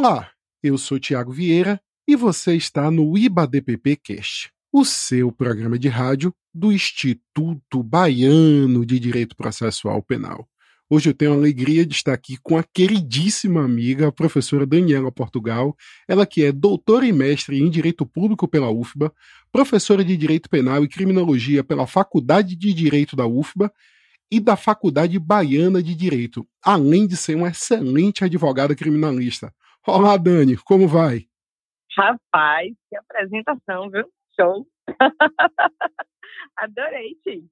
Olá, eu sou Tiago Vieira e você está no IBADPP Cast, o seu programa de rádio do Instituto Baiano de Direito Processual Penal. Hoje eu tenho a alegria de estar aqui com a queridíssima amiga, a professora Daniela Portugal, ela que é doutora e mestre em Direito Público pela UFBA, professora de Direito Penal e Criminologia pela Faculdade de Direito da UFBA e da Faculdade Baiana de Direito, além de ser uma excelente advogada criminalista. Olá, Dani, como vai? Rapaz, que apresentação, viu? Show! Adorei, Tim.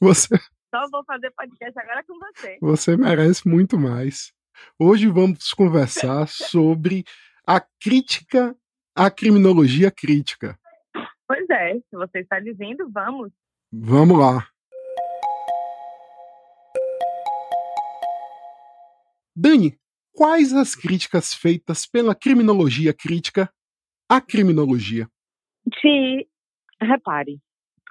Você. Só vou fazer podcast agora com você. Você merece muito mais. Hoje vamos conversar sobre a crítica à criminologia crítica. Pois é, se você está dizendo, vamos. Vamos lá. Dani, quais as críticas feitas pela criminologia crítica à criminologia? Se repare,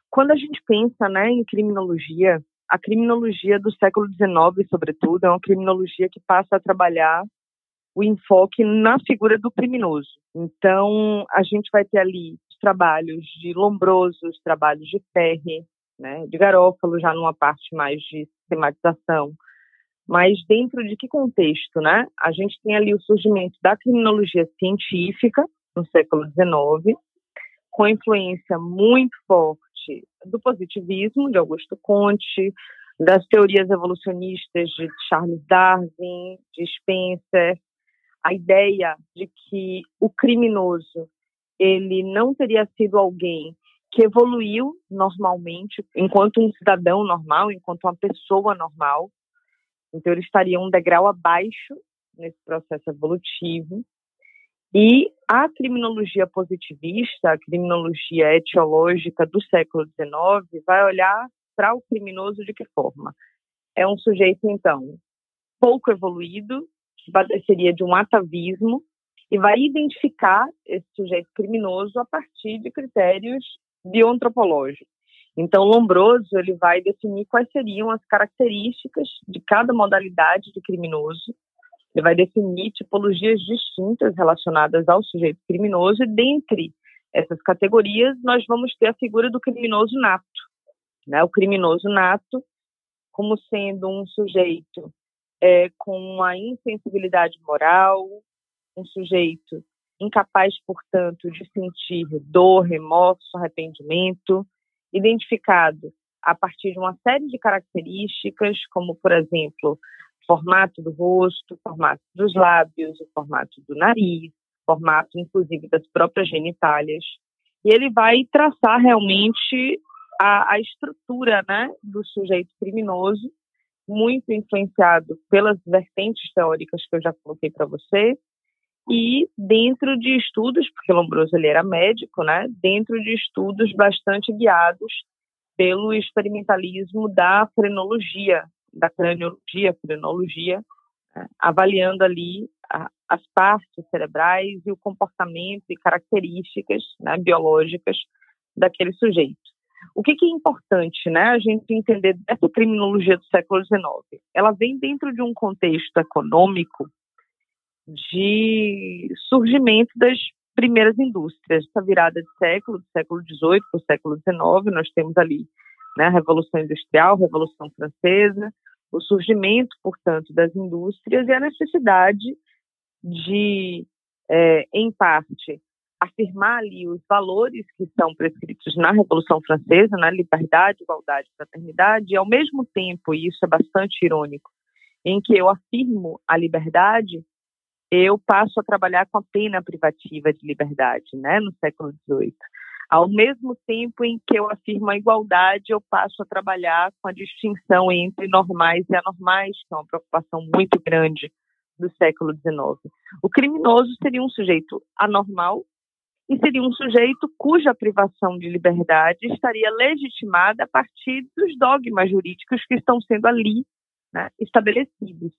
quando a gente pensa né, em criminologia, a criminologia do século XIX, sobretudo, é uma criminologia que passa a trabalhar o enfoque na figura do criminoso. Então, a gente vai ter ali os trabalhos de Lombroso, os trabalhos de Ferri, né, de Garófalo, já numa parte mais de sistematização, mas dentro de que contexto, né? A gente tem ali o surgimento da criminologia científica no século XIX, com influência muito forte do positivismo de Augusto Conte, das teorias evolucionistas de Charles Darwin, de Spencer, a ideia de que o criminoso ele não teria sido alguém que evoluiu normalmente enquanto um cidadão normal, enquanto uma pessoa normal, então, ele estaria um degrau abaixo nesse processo evolutivo. E a criminologia positivista, a criminologia etiológica do século XIX, vai olhar para o criminoso de que forma? É um sujeito, então, pouco evoluído, que padeceria de um atavismo, e vai identificar esse sujeito criminoso a partir de critérios bioantropológicos. Então, Lombroso ele vai definir quais seriam as características de cada modalidade de criminoso. Ele vai definir tipologias distintas relacionadas ao sujeito criminoso e dentre essas categorias nós vamos ter a figura do criminoso nato, né? O criminoso nato como sendo um sujeito é, com uma insensibilidade moral, um sujeito incapaz, portanto, de sentir dor, remorso, arrependimento, identificado a partir de uma série de características, como, por exemplo, formato do rosto, formato dos lábios, o formato do nariz, formato, inclusive, das próprias genitálias. E ele vai traçar realmente a, a estrutura né, do sujeito criminoso, muito influenciado pelas vertentes teóricas que eu já coloquei para você, e dentro de estudos, porque Lombroso ele era médico, né, dentro de estudos bastante guiados pelo experimentalismo da frenologia, da craniologia, frenologia, né, avaliando ali as partes cerebrais e o comportamento e características né, biológicas daquele sujeito. O que, que, é importante, né, a gente entender dessa criminologia do século XIX? Ela vem dentro de um contexto econômico de surgimento das primeiras indústrias, essa virada de século, do século XVIII para o século XIX, nós temos ali né, a Revolução Industrial, a Revolução Francesa, o surgimento, portanto, das indústrias e a necessidade de, é, em parte, afirmar ali os valores que são prescritos na Revolução Francesa, na liberdade, igualdade, fraternidade, e ao mesmo tempo, e isso é bastante irônico, em que eu afirmo a liberdade, eu passo a trabalhar com a pena privativa de liberdade, né, no século XVIII. Ao mesmo tempo em que eu afirmo a igualdade, eu passo a trabalhar com a distinção entre normais e anormais, que é uma preocupação muito grande do século XIX. O criminoso seria um sujeito anormal e seria um sujeito cuja privação de liberdade estaria legitimada a partir dos dogmas jurídicos que estão sendo ali né, estabelecidos.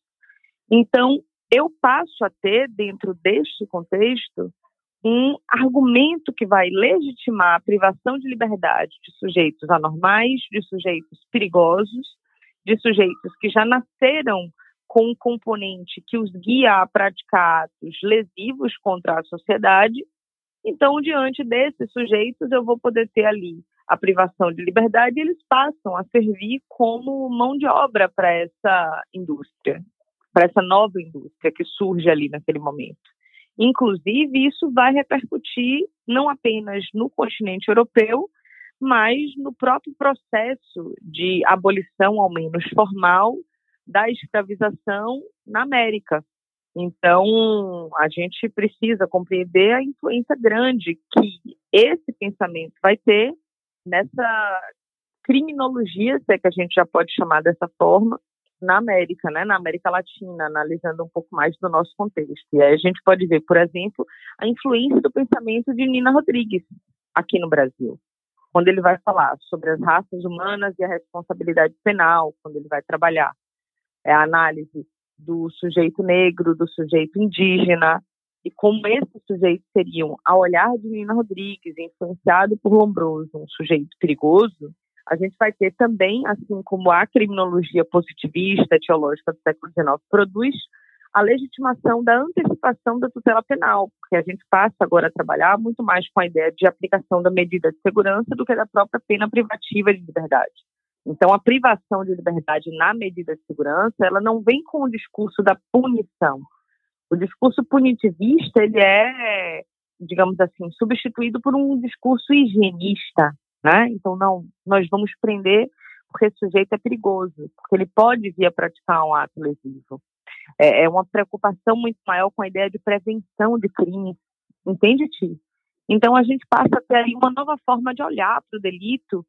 Então, eu passo a ter, dentro deste contexto, um argumento que vai legitimar a privação de liberdade de sujeitos anormais, de sujeitos perigosos, de sujeitos que já nasceram com um componente que os guia a praticar atos lesivos contra a sociedade. Então, diante desses sujeitos, eu vou poder ter ali a privação de liberdade e eles passam a servir como mão de obra para essa indústria, para essa nova indústria que surge ali naquele momento. Inclusive, isso vai repercutir não apenas no continente europeu, mas no próprio processo de abolição, ao menos formal, da escravização na América. Então, a gente precisa compreender a influência grande que esse pensamento vai ter nessa criminologia, se é que a gente já pode chamar dessa forma, na América, né, na América Latina, analisando um pouco mais do nosso contexto. E aí a gente pode ver, por exemplo, a influência do pensamento de Nina Rodrigues aqui no Brasil, quando ele vai falar sobre as raças humanas e a responsabilidade penal, quando ele vai trabalhar é a análise do sujeito negro, do sujeito indígena, e como esses sujeitos seriam, ao olhar de Nina Rodrigues, influenciado por Lombroso, um sujeito perigoso, a gente vai ter também, assim como a criminologia positivista, teológica do século XIX produz, a legitimação da antecipação da tutela penal, porque a gente passa agora a trabalhar muito mais com a ideia de aplicação da medida de segurança do que da própria pena privativa de liberdade. Então, a privação de liberdade na medida de segurança, ela não vem com o discurso da punição. O discurso punitivista, ele é, digamos assim, substituído por um discurso higienista, né? Então, não, nós vamos prender porque esse sujeito é perigoso, porque ele pode vir a praticar um ato lesivo. É, é uma preocupação muito maior com a ideia de prevenção de crimes, entende, Ti? Então, a gente passa a ter aí uma nova forma de olhar para o delito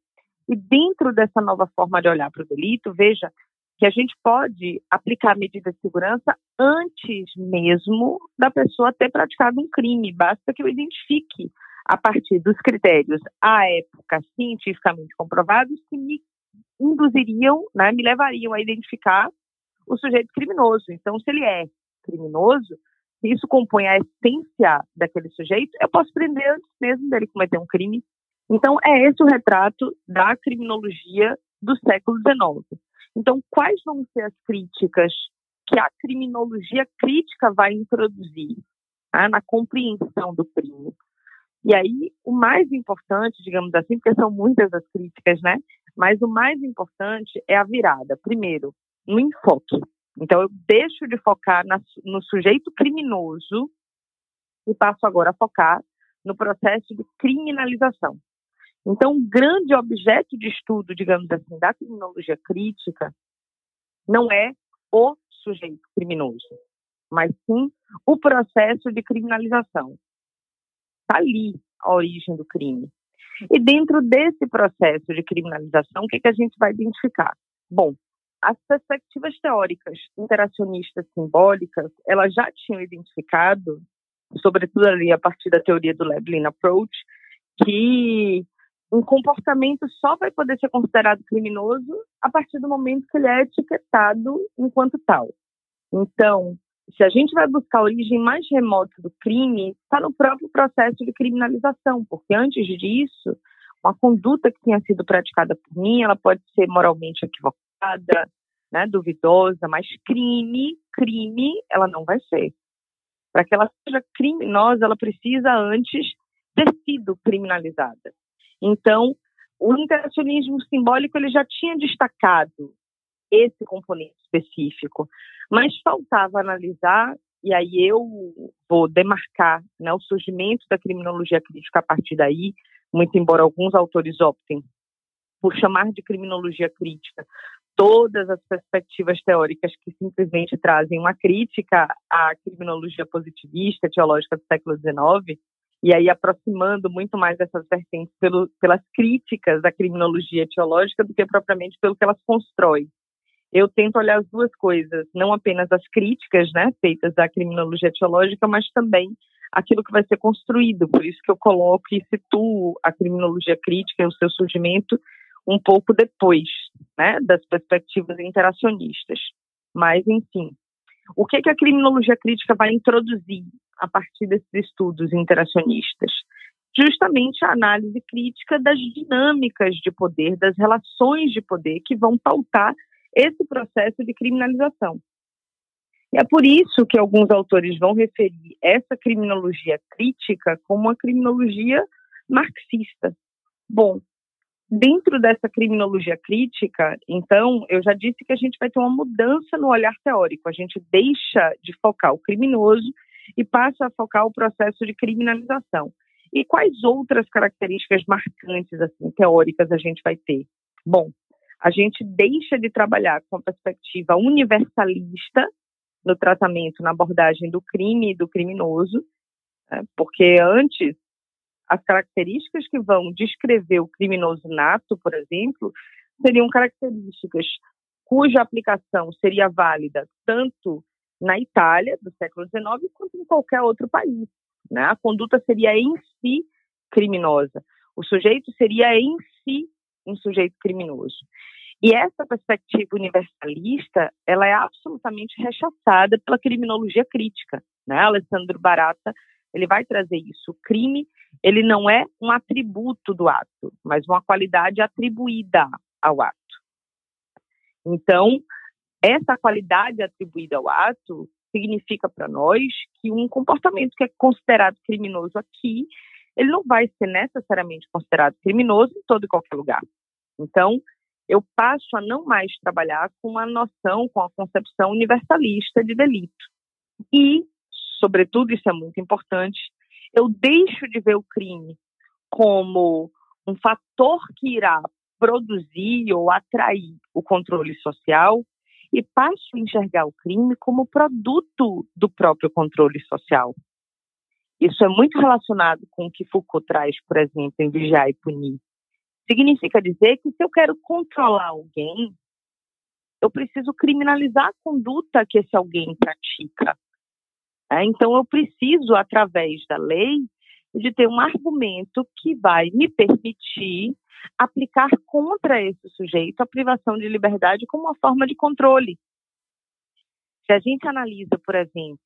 e dentro dessa nova forma de olhar para o delito, veja que a gente pode aplicar medidas de segurança antes mesmo da pessoa ter praticado um crime. Basta que eu identifique a partir dos critérios à época cientificamente comprovados que me induziriam, né, me levariam a identificar o sujeito criminoso. Então, se ele é criminoso, se isso compõe a essência daquele sujeito, eu posso prender antes mesmo dele cometer um crime então, é esse o retrato da criminologia do século XIX. Então, quais vão ser as críticas que a criminologia crítica vai introduzir tá, na compreensão do crime? E aí, o mais importante, digamos assim, porque são muitas as críticas, né? Mas o mais importante é a virada. Primeiro, no enfoque. Então, eu deixo de focar na, no sujeito criminoso e passo agora a focar no processo de criminalização. Então, um grande objeto de estudo, digamos assim, da criminologia crítica não é o sujeito criminoso, mas sim o processo de criminalização. Está ali a origem do crime. E dentro desse processo de criminalização, o que, que a gente vai identificar? Bom, as perspectivas teóricas interacionistas simbólicas, elas já tinham identificado, sobretudo ali a partir da teoria do Leblin Approach, que um comportamento só vai poder ser considerado criminoso a partir do momento que ele é etiquetado enquanto tal. Então, se a gente vai buscar a origem mais remota do crime, está no próprio processo de criminalização, porque antes disso, uma conduta que tenha sido praticada por mim, ela pode ser moralmente equivocada, né, duvidosa, mas crime, crime, ela não vai ser. Para que ela seja criminosa, ela precisa antes ter sido criminalizada. Então, o interacionismo simbólico ele já tinha destacado esse componente específico, mas faltava analisar e aí eu vou demarcar né, o surgimento da criminologia crítica a partir daí, muito embora alguns autores optem por chamar de criminologia crítica todas as perspectivas teóricas que simplesmente trazem uma crítica à criminologia positivista teológica do século XIX, e aí aproximando muito mais dessas vertentes pelo, pelas críticas da criminologia teológica do que propriamente pelo que elas constroem. Eu tento olhar as duas coisas, não apenas as críticas né, feitas à criminologia teológica, mas também aquilo que vai ser construído. Por isso que eu coloco e situo a criminologia crítica e o seu surgimento um pouco depois né, das perspectivas interacionistas. Mas, enfim, o que, que a criminologia crítica vai introduzir a partir desses estudos interacionistas? Justamente a análise crítica das dinâmicas de poder, das relações de poder que vão pautar esse processo de criminalização. E é por isso que alguns autores vão referir essa criminologia crítica como uma criminologia marxista. Bom, dentro dessa criminologia crítica, então, eu já disse que a gente vai ter uma mudança no olhar teórico. A gente deixa de focar o criminoso e passa a focar o processo de criminalização. E quais outras características marcantes, assim, teóricas a gente vai ter? Bom, a gente deixa de trabalhar com a perspectiva universalista no tratamento, na abordagem do crime e do criminoso, né? porque antes as características que vão descrever o criminoso nato, por exemplo, seriam características cuja aplicação seria válida tanto na Itália do século XIX quanto em qualquer outro país. Né? A conduta seria em si criminosa. O sujeito seria em si um sujeito criminoso. E essa perspectiva universalista, ela é absolutamente rechaçada pela criminologia crítica, né? Alessandro Barata, ele vai trazer isso. O crime, ele não é um atributo do ato, mas uma qualidade atribuída ao ato. Então, essa qualidade atribuída ao ato significa para nós que um comportamento que é considerado criminoso aqui, ele não vai ser necessariamente considerado criminoso em todo e qualquer lugar. Então, eu passo a não mais trabalhar com a noção, com a concepção universalista de delito. E, sobretudo, isso é muito importante, eu deixo de ver o crime como um fator que irá produzir ou atrair o controle social e passo a enxergar o crime como produto do próprio controle social. Isso é muito relacionado com o que Foucault traz, por exemplo, em Vigiar e Punir. Significa dizer que se eu quero controlar alguém, eu preciso criminalizar a conduta que esse alguém pratica. É, então, eu preciso, através da lei, de ter um argumento que vai me permitir aplicar contra esse sujeito a privação de liberdade como uma forma de controle. Se a gente analisa, por exemplo,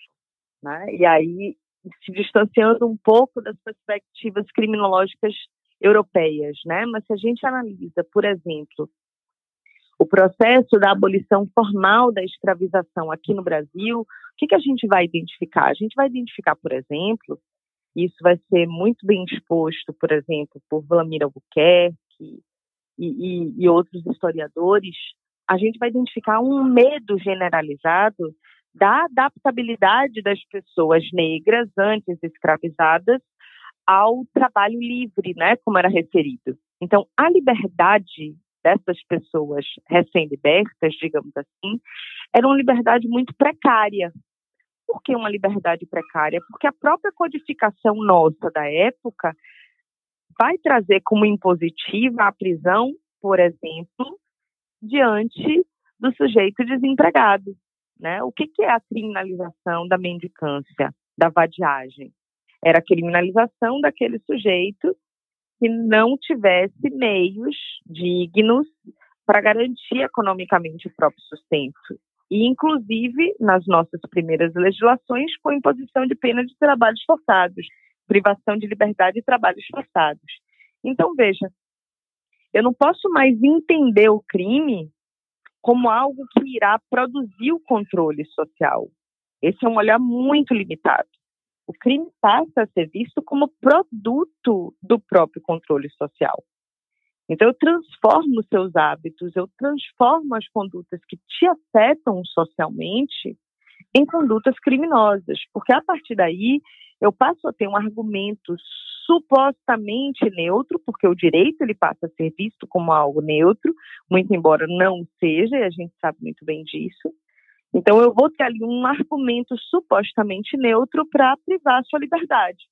né, e aí se distanciando um pouco das perspectivas criminológicas europeias, né? Mas se a gente analisa, por exemplo, o processo da abolição formal da escravização aqui no Brasil, o que, que a gente vai identificar? A gente vai identificar, por exemplo, isso vai ser muito bem exposto, por exemplo, por Vladimir Albuquerque e, e, e outros historiadores, a gente vai identificar um medo generalizado da adaptabilidade das pessoas negras antes escravizadas ao trabalho livre, né, como era referido. Então, a liberdade dessas pessoas recém-libertas, digamos assim, era uma liberdade muito precária. Por que uma liberdade precária? Porque a própria codificação nossa da época vai trazer como impositiva a prisão, por exemplo, diante do sujeito desempregado. Né? O que, que é a criminalização da mendicância, da vadiagem? Era a criminalização daquele sujeito que não tivesse meios dignos para garantir economicamente o próprio sustento. E, inclusive, nas nossas primeiras legislações, com imposição de pena de trabalhos forçados, privação de liberdade e trabalhos forçados. Então, veja, eu não posso mais entender o crime como algo que irá produzir o controle social. Esse é um olhar muito limitado o crime passa a ser visto como produto do próprio controle social. Então, eu transformo seus hábitos, eu transformo as condutas que te afetam socialmente em condutas criminosas, porque a partir daí eu passo a ter um argumento supostamente neutro, porque o direito ele passa a ser visto como algo neutro, muito embora não seja, e a gente sabe muito bem disso. Então, eu vou ter ali um argumento supostamente neutro para privar a sua liberdade.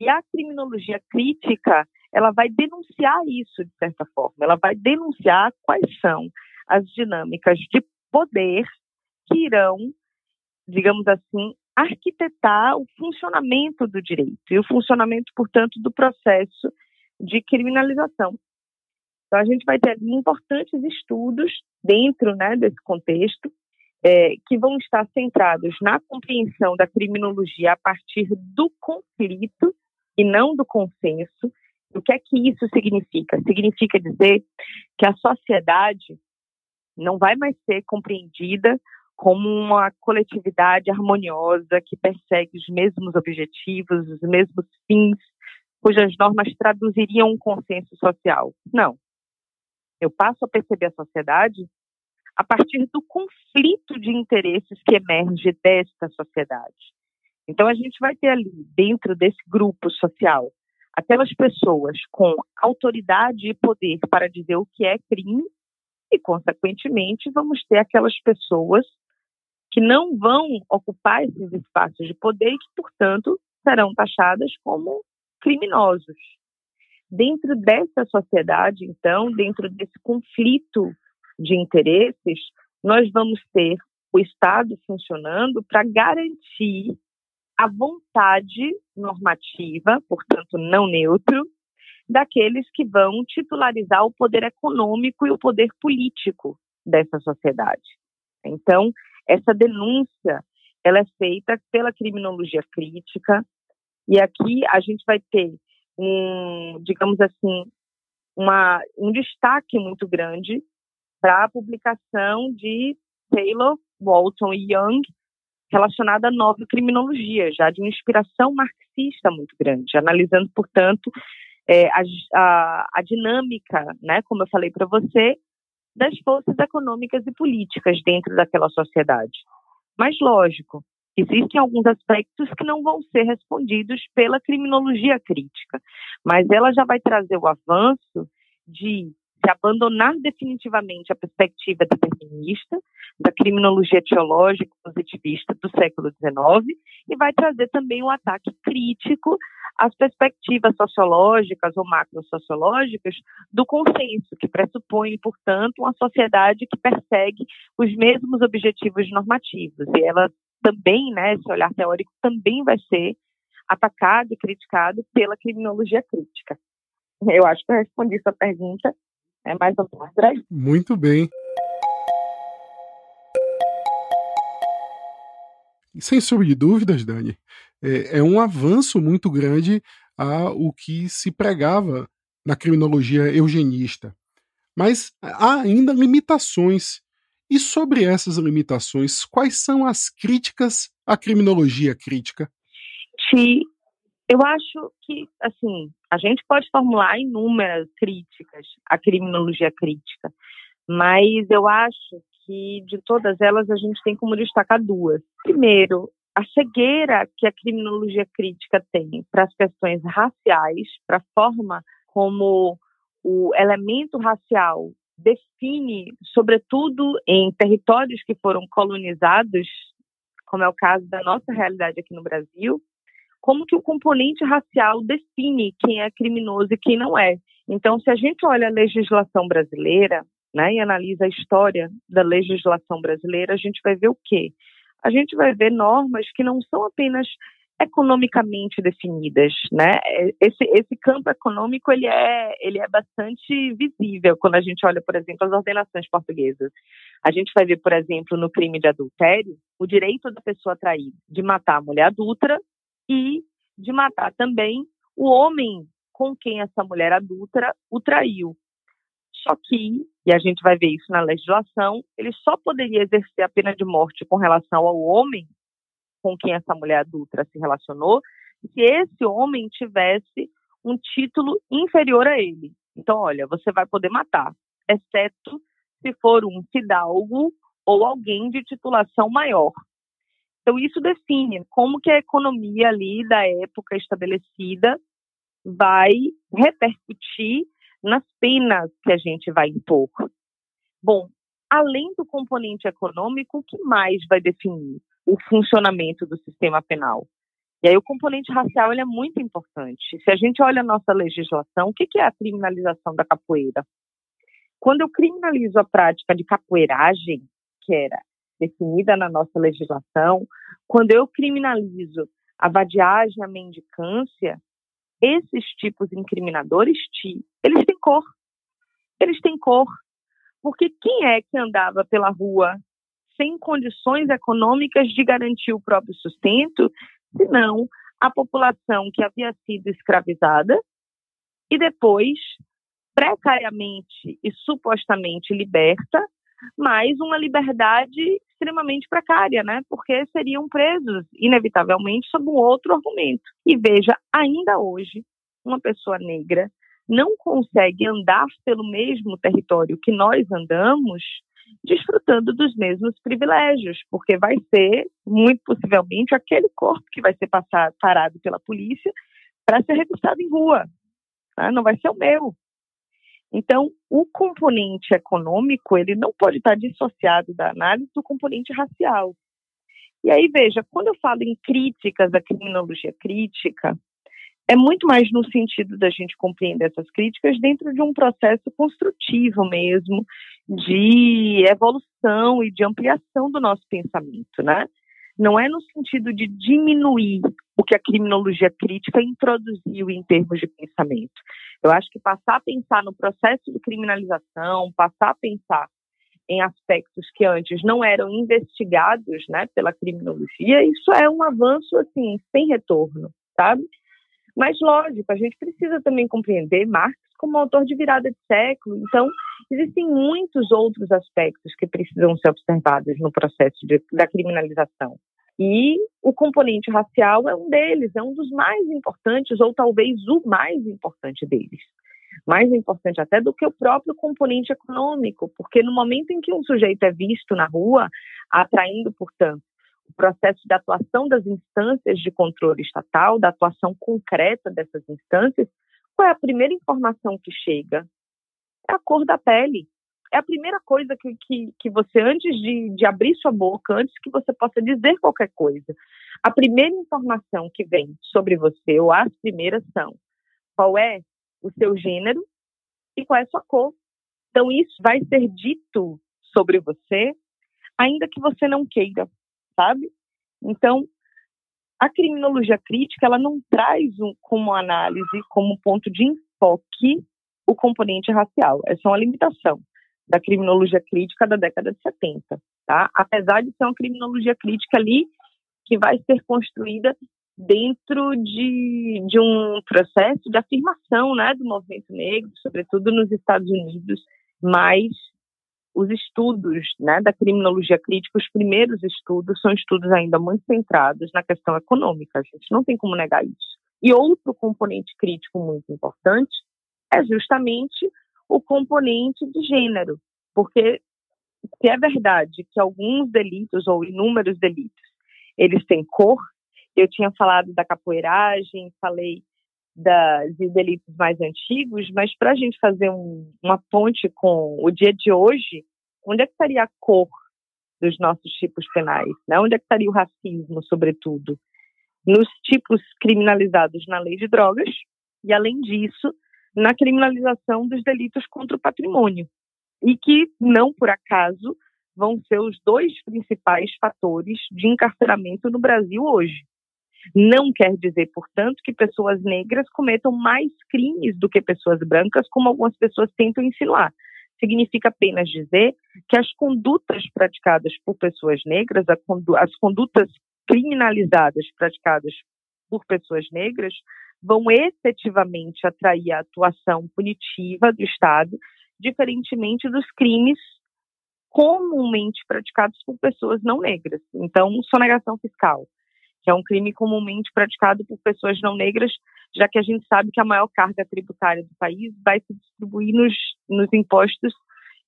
E a criminologia crítica, ela vai denunciar isso, de certa forma. Ela vai denunciar quais são as dinâmicas de poder que irão, digamos assim, arquitetar o funcionamento do direito e o funcionamento, portanto, do processo de criminalização. Então, a gente vai ter importantes estudos dentro né, desse contexto é, que vão estar centrados na compreensão da criminologia a partir do conflito e não do consenso. O que é que isso significa? Significa dizer que a sociedade não vai mais ser compreendida como uma coletividade harmoniosa que persegue os mesmos objetivos, os mesmos fins, cujas normas traduziriam um consenso social. Não. Eu passo a perceber a sociedade a partir do conflito de interesses que emerge desta sociedade. Então, a gente vai ter ali, dentro desse grupo social, aquelas pessoas com autoridade e poder para dizer o que é crime, e, consequentemente, vamos ter aquelas pessoas que não vão ocupar esses espaços de poder e que, portanto, serão taxadas como criminosos. Dentro dessa sociedade, então, dentro desse conflito de interesses, nós vamos ter o Estado funcionando para garantir a vontade normativa, portanto não neutro, daqueles que vão titularizar o poder econômico e o poder político dessa sociedade. Então, essa denúncia ela é feita pela criminologia crítica e aqui a gente vai ter um, digamos assim, uma, um destaque muito grande para a publicação de Taylor, Walton e Young relacionada à nova criminologia, já de uma inspiração marxista muito grande, analisando, portanto, é, a, a, a, dinâmica, né, como eu falei para você, das forças econômicas e políticas dentro daquela sociedade. Mas, lógico, existem alguns aspectos que não vão ser respondidos pela criminologia crítica, mas ela já vai trazer o avanço de se abandonar definitivamente a perspectiva determinista da criminologia teológica positivista do século XIX e vai trazer também um ataque crítico às perspectivas sociológicas ou macrosociológicas do consenso, que pressupõe, portanto, uma sociedade que persegue os mesmos objetivos normativos. E ela também, né, esse olhar teórico também vai ser atacado e criticado pela criminologia crítica. Eu acho que eu respondi sua pergunta é mais ou menos por aí. Muito bem. Sem sombra de dúvidas, Dani, é, é um avanço muito grande a o que se pregava na criminologia eugenista. Mas há ainda limitações. E sobre essas limitações, quais são as críticas à criminologia crítica? Ti, eu acho que, assim, a gente pode formular inúmeras críticas à criminologia crítica, mas eu acho que de todas elas a gente tem como destacar duas. Primeiro, a cegueira que a criminologia crítica tem para as questões raciais, para a forma como o elemento racial define, sobretudo em territórios que foram colonizados, como é o caso da nossa realidade aqui no Brasil, como que o componente racial define quem é criminoso e quem não é. Então, se a gente olha a legislação brasileira, né, e analisa a história da legislação brasileira, a gente vai ver o quê? A gente vai ver normas que não são apenas economicamente definidas, né? Esse, esse campo econômico ele é ele é bastante visível quando a gente olha, por exemplo, as ordenações portuguesas. A gente vai ver, por exemplo, no crime de adultério, o direito da pessoa trair de matar a mulher adulta e de matar também o homem com quem essa mulher adulta o traiu. Só que, e a gente vai ver isso na legislação, ele só poderia exercer a pena de morte com relação ao homem com quem essa mulher adulta se relacionou, se esse homem tivesse um título inferior a ele. Então, olha, você vai poder matar, exceto se for um fidalgo ou alguém de titulação maior. Então, isso define como que a economia ali da época estabelecida vai repercutir nas penas que a gente vai impor. Bom, além do componente econômico, o que mais vai definir o funcionamento do sistema penal? E aí o componente racial é muito importante. Se a gente olha a nossa legislação, o que é a criminalização da capoeira? Quando eu criminalizo a prática de capoeiragem, que era definida na nossa legislação, quando eu criminalizo a vadiagem, a mendicância, esses tipos incriminadores, eles têm cor. Eles têm cor. Porque quem é que andava pela rua sem condições econômicas de garantir o próprio sustento, senão a população que havia sido escravizada e depois, precariamente e supostamente liberta, mas uma liberdade extremamente precária, né? Porque seriam presos, inevitavelmente, sob um outro argumento. E veja, ainda hoje, uma pessoa negra não consegue andar pelo mesmo território que nós andamos, desfrutando dos mesmos privilégios, porque vai ser, muito possivelmente, aquele corpo que vai ser passado, parado pela polícia para ser registrado em rua. Tá? Não vai ser o meu. Então, o componente econômico, ele não pode estar dissociado da análise do componente racial. E aí, veja, quando eu falo em críticas da criminologia crítica, é muito mais no sentido da gente compreender essas críticas dentro de um processo construtivo mesmo, de evolução e de ampliação do nosso pensamento, né? Não é no sentido de diminuir o que a criminologia crítica introduziu em termos de pensamento. Eu acho que passar a pensar no processo de criminalização, passar a pensar em aspectos que antes não eram investigados, né, pela criminologia, isso é um avanço assim sem retorno, sabe? Mas, lógico, a gente precisa também compreender Marx como autor de virada de século. Então, existem muitos outros aspectos que precisam ser observados no processo de, da criminalização. E o componente racial é um deles, é um dos mais importantes, ou talvez o mais importante deles. Mais importante até do que o próprio componente econômico, porque no momento em que um sujeito é visto na rua, atraindo, portanto, o processo de atuação das instâncias de controle estatal, da atuação concreta dessas instâncias, qual é a primeira informação que chega? É a cor da pele. É a primeira coisa que, que, que você, antes de, de abrir sua boca, antes que você possa dizer qualquer coisa, a primeira informação que vem sobre você, ou as primeiras são qual é o seu gênero e qual é a sua cor. Então, isso vai ser dito sobre você, ainda que você não queira sabe? Então, a criminologia crítica, ela não traz um, como análise, como ponto de enfoque, o componente racial. Essa é uma limitação da criminologia crítica da década de 70, tá? Apesar de ser uma criminologia crítica ali que vai ser construída dentro de, de um processo de afirmação, né, do movimento negro, sobretudo nos Estados Unidos, mas os estudos né, da criminologia crítica, os primeiros estudos, são estudos ainda muito centrados na questão econômica. A gente não tem como negar isso. E outro componente crítico muito importante é justamente o componente de gênero, porque se é verdade que alguns delitos ou inúmeros delitos eles têm cor, eu tinha falado da capoeiragem, falei das delitos mais antigos, mas para a gente fazer um, uma ponte com o dia de hoje, onde é que estaria a cor dos nossos tipos penais? Né? Onde é que estaria o racismo, sobretudo? Nos tipos criminalizados na lei de drogas e, além disso, na criminalização dos delitos contra o patrimônio. E que, não por acaso, vão ser os dois principais fatores de encarceramento no Brasil hoje. Não quer dizer, portanto, que pessoas negras cometam mais crimes do que pessoas brancas, como algumas pessoas tentam insinuar. Significa apenas dizer que as condutas praticadas por pessoas negras, as condutas criminalizadas praticadas por pessoas negras, vão efetivamente atrair a atuação punitiva do Estado, diferentemente dos crimes comumente praticados por pessoas não negras. Então, sonegação fiscal, que é um crime comumente praticado por pessoas não negras, já que a gente sabe que a maior carga tributária do país vai se distribuir nos, nos impostos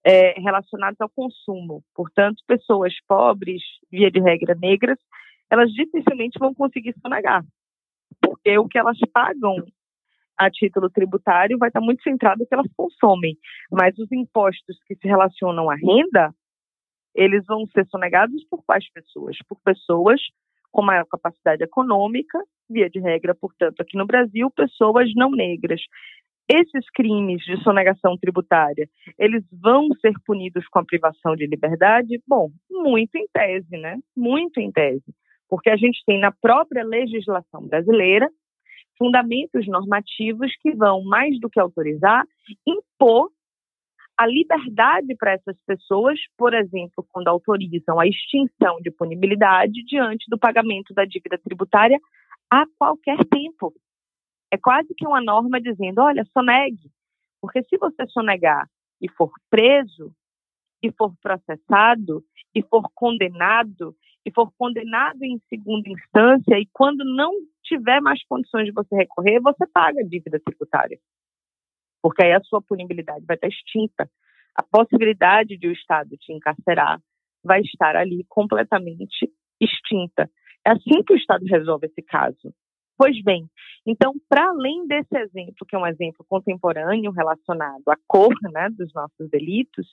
é, relacionados ao consumo. Portanto, pessoas pobres, via de regra negras, elas dificilmente vão conseguir sonegar, porque o que elas pagam a título tributário vai estar muito centrado no que elas consomem, mas os impostos que se relacionam à renda, eles vão ser sonegados por quais pessoas? Por pessoas com maior capacidade econômica, via de regra, portanto, aqui no Brasil, pessoas não negras. Esses crimes de sonegação tributária, eles vão ser punidos com a privação de liberdade? Bom, muito em tese, né? Muito em tese. Porque a gente tem na própria legislação brasileira fundamentos normativos que vão, mais do que autorizar, impor a liberdade para essas pessoas, por exemplo, quando autorizam a extinção de punibilidade diante do pagamento da dívida tributária a qualquer tempo. É quase que uma norma dizendo: olha, sonegue, porque se você sonegar e for preso, e for processado e for condenado e for condenado em segunda instância e quando não tiver mais condições de você recorrer, você paga a dívida tributária. Porque aí a sua punibilidade vai estar extinta. A possibilidade de o Estado te encarcerar vai estar ali completamente extinta. É assim que o Estado resolve esse caso. Pois bem, então, para além desse exemplo, que é um exemplo contemporâneo relacionado à cor né, dos nossos delitos,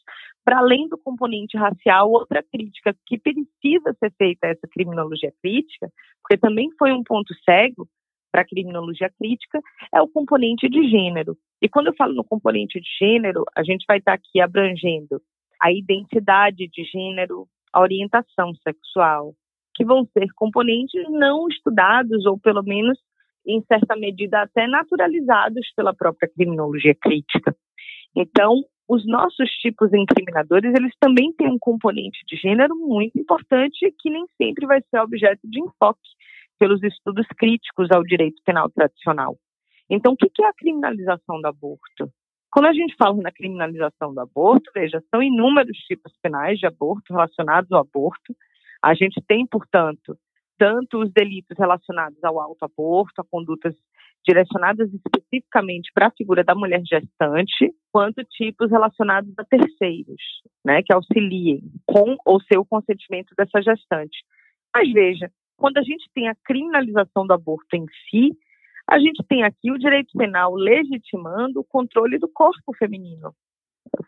para além do componente racial, outra crítica que precisa ser feita a essa criminologia crítica, porque também foi um ponto cego para a criminologia crítica, é o componente de gênero. E quando eu falo no componente de gênero, a gente vai estar aqui abrangendo a identidade de gênero, a orientação sexual, que vão ser componentes não estudados ou pelo menos em certa medida até naturalizados pela própria criminologia crítica. Então, os nossos tipos incriminadores, eles também têm um componente de gênero muito importante que nem sempre vai ser objeto de enfoque pelos estudos críticos ao direito penal tradicional. Então, o que é a criminalização do aborto? Quando a gente fala na criminalização do aborto, veja, são inúmeros tipos penais de aborto relacionados ao aborto. A gente tem, portanto, tanto os delitos relacionados ao autoaborto, a condutas direcionadas especificamente para a figura da mulher gestante, quanto tipos relacionados a terceiros, né, que auxiliem com ou sem o consentimento dessa gestante. Mas veja, quando a gente tem a criminalização do aborto em si, a gente tem aqui o direito penal legitimando o controle do corpo feminino.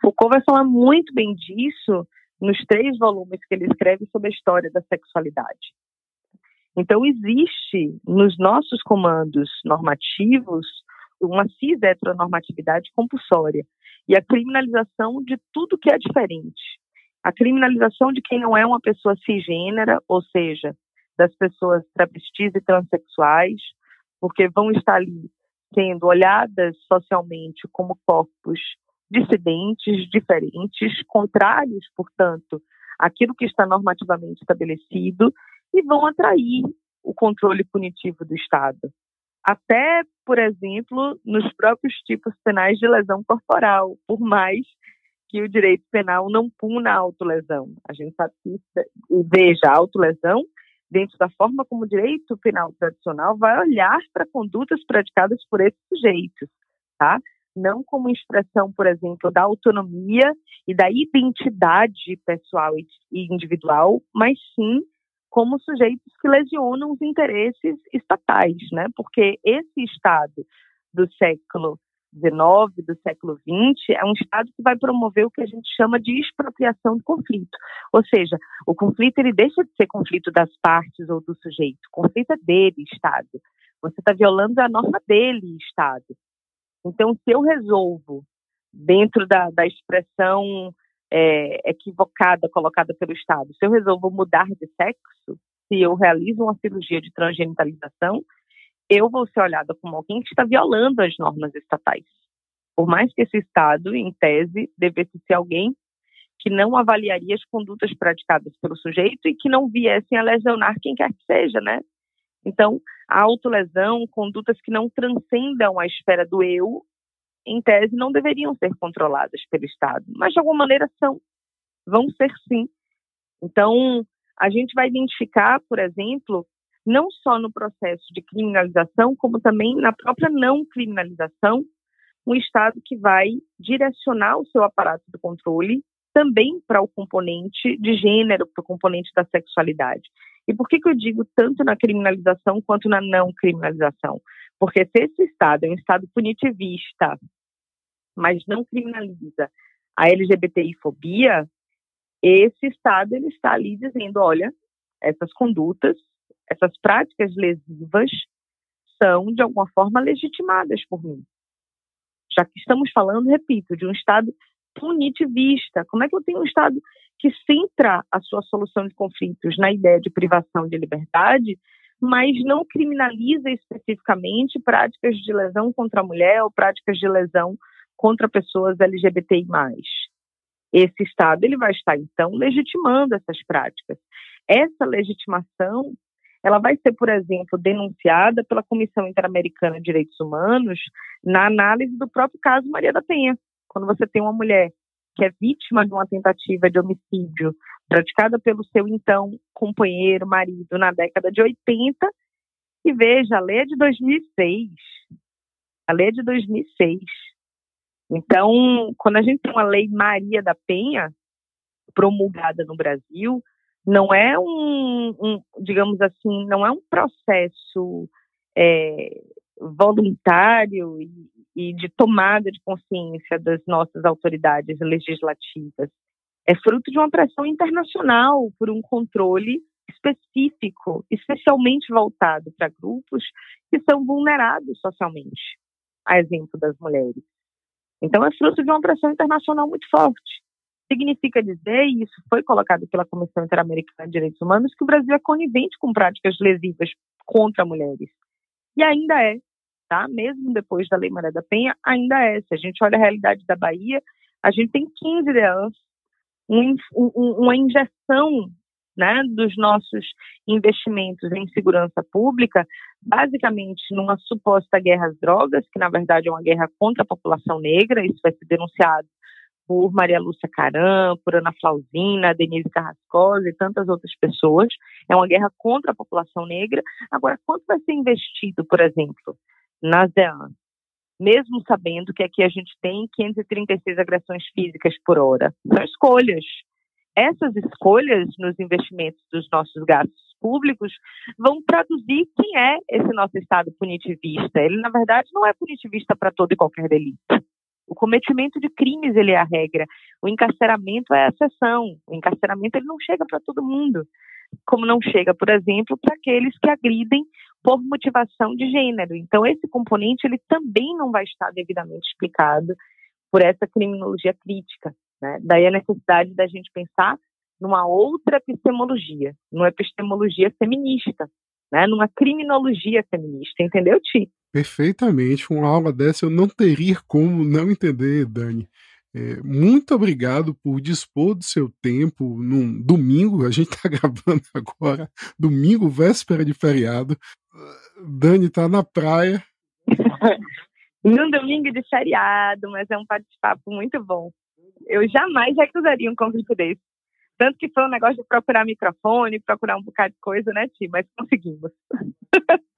Foucault vai falar muito bem disso nos três volumes que ele escreve sobre a história da sexualidade. Então, existe nos nossos comandos normativos uma cis-heteronormatividade compulsória e a criminalização de tudo que é diferente. A criminalização de quem não é uma pessoa cisgênera, ou seja, das pessoas travestis e transexuais, porque vão estar ali sendo olhadas socialmente como corpos dissidentes, diferentes, contrários, portanto, àquilo que está normativamente estabelecido e vão atrair o controle punitivo do Estado. Até, por exemplo, nos próprios tipos penais de lesão corporal, por mais que o direito penal não puna a autolesão. A gente sabe que, veja, a autolesão dentro da forma como o direito penal tradicional vai olhar para condutas praticadas por esses sujeitos, tá? Não como expressão, por exemplo, da autonomia e da identidade pessoal e individual, mas sim como sujeitos que lesionam os interesses estatais, né? Porque esse Estado do século XIX, do século XX, é um Estado que vai promover o que a gente chama de expropriação do conflito. Ou seja, o conflito ele deixa de ser conflito das partes ou do sujeito. O conflito é dele, Estado. Você está violando a norma dele, Estado. Então, se eu resolvo, dentro da, da expressão é, equivocada colocada pelo Estado, se eu resolvo mudar de sexo, se eu realizo uma cirurgia de transgenitalização, eu vou ser olhada como alguém que está violando as normas estatais. Por mais que esse Estado, em tese, devesse ser alguém que não avaliaria as condutas praticadas pelo sujeito e que não viessem a lesionar quem quer que seja, né? Então, a autolesão, condutas que não transcendam a esfera do eu, em tese, não deveriam ser controladas pelo Estado, mas de alguma maneira são, vão ser sim. Então, a gente vai identificar, por exemplo, não só no processo de criminalização, como também na própria não criminalização, um Estado que vai direcionar o seu aparato de controle também para o componente de gênero, para o componente da sexualidade. E por que, que eu digo tanto na criminalização quanto na não criminalização? Porque se esse Estado é um Estado punitivista, mas não criminaliza a LGBTI-fobia, esse Estado ele está ali dizendo, olha, essas condutas essas práticas lesivas são, de alguma forma, legitimadas por mim. Já que estamos falando, repito, de um Estado punitivista. Como é que eu tenho um Estado que centra a sua solução de conflitos na ideia de privação de liberdade, mas não criminaliza especificamente práticas de lesão contra a mulher ou práticas de lesão contra pessoas LGBTI+. Esse Estado ele vai estar, então, legitimando essas práticas. Essa legitimação ela vai ser, por exemplo, denunciada pela Comissão Interamericana de Direitos Humanos na análise do próprio caso Maria da Penha. Quando você tem uma mulher que é vítima de uma tentativa de homicídio praticada pelo seu então companheiro, marido, na década de 80. E veja, a lei é de 2006. A lei é de 2006. Então, quando a gente tem uma lei Maria da Penha promulgada no Brasil, não é um, um digamos assim, não é um processo é, voluntário e, e de tomada de consciência das nossas autoridades legislativas. É fruto de uma pressão internacional por um controle específico, especialmente voltado para grupos que são vulnerados socialmente, a exemplo das mulheres. Então, é fruto de uma pressão internacional muito forte. Significa dizer, e isso foi colocado pela Comissão Interamericana de Direitos Humanos, que o Brasil é conivente com práticas lesivas contra mulheres. E ainda é, tá? Mesmo depois da Lei Maria da Penha, ainda é. Se a gente olha a realidade da Bahia, a gente tem 15 anos, um, um, uma injeção né, dos nossos investimentos em segurança pública, basicamente numa suposta guerra às drogas, que na verdade é uma guerra contra a população negra, isso vai ser denunciado por Maria Lúcia Caram, por Ana Flausina, Denise Carrascosa e tantas outras pessoas. É uma guerra contra a população negra. Agora, quanto vai ser investido, por exemplo, na ZEAN? Mesmo sabendo que aqui a gente tem 536 agressões físicas por hora. São escolhas essas escolhas nos investimentos dos nossos gastos públicos vão traduzir quem é esse nosso Estado punitivista. Ele, na verdade, não é punitivista para todo e qualquer delito. O cometimento de crimes ele é a regra. O encarceramento é a exceção. O encarceramento ele não chega para todo mundo, como não chega, por exemplo, para aqueles que agridem por motivação de gênero. Então esse componente ele também não vai estar devidamente explicado por essa criminologia crítica. Né? Daí a necessidade da gente pensar numa outra epistemologia, numa epistemologia feminista, né? numa criminologia feminista, entendeu, Ti? Perfeitamente. Uma aula dessa eu não teria como não entender, Dani. É, muito obrigado por dispor do seu tempo num domingo. A gente está gravando agora, domingo, véspera de feriado. Dani está na praia. num domingo de feriado, mas é um bate-papo muito bom eu jamais recusaria um convite desse. Tanto que foi um negócio de procurar microfone, procurar um bocado de coisa, né, Ti? Mas conseguimos.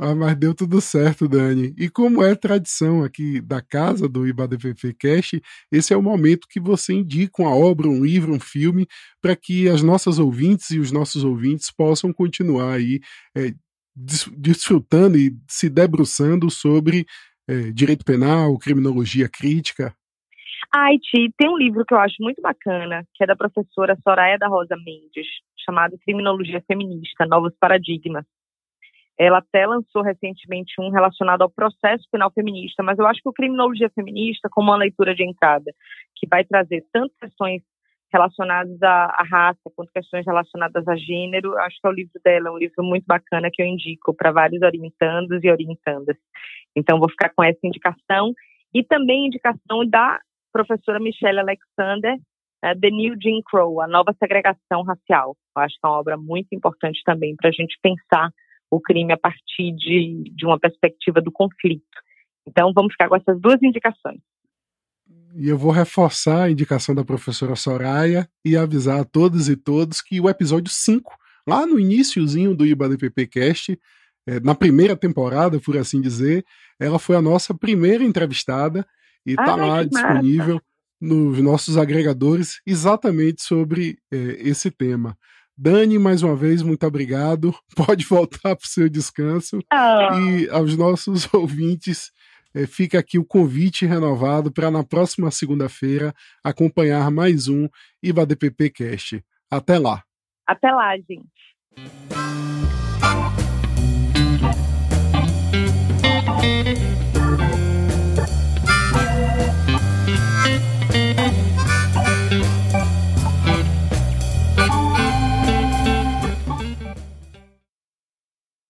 Ah, mas deu tudo certo, Dani. E como é tradição aqui da casa do IBADPP Cash, esse é o momento que você indica uma obra, um livro, um filme, para que as nossas ouvintes e os nossos ouvintes possam continuar aí é, desfrutando e se debruçando sobre é, direito penal, criminologia crítica, Haiti tem um livro que eu acho muito bacana, que é da professora Soraya da Rosa Mendes, chamado Criminologia Feminista, Novos Paradigmas. Ela até lançou recentemente um relacionado ao processo penal feminista, mas eu acho que o Criminologia Feminista, como uma leitura de entrada, que vai trazer tanto questões relacionadas à, à raça quanto questões relacionadas a gênero, acho que é o livro dela, é um livro muito bacana que eu indico para vários orientandos e orientandas. Então, vou ficar com essa indicação e também indicação da professora Michelle Alexander, uh, The New Jim Crow, a nova segregação racial. Eu acho que é uma obra muito importante também para a gente pensar o crime a partir de, de uma perspectiva do conflito. Então, vamos ficar com essas duas indicações. E eu vou reforçar a indicação da professora Soraya e avisar a todos e todos que o episódio 5, lá no iníciozinho do IBADPP Cast, é, na primeira temporada, por assim dizer, ela foi a nossa primeira entrevistada e está lá disponível massa. nos nossos agregadores exatamente sobre é, esse tema. Dani, mais uma vez, muito obrigado. Pode voltar para o seu descanso. Oh. E aos nossos ouvintes, fica aqui o convite renovado para na próxima segunda-feira acompanhar mais um IBADPP Cast. Até lá. Até lá, gente.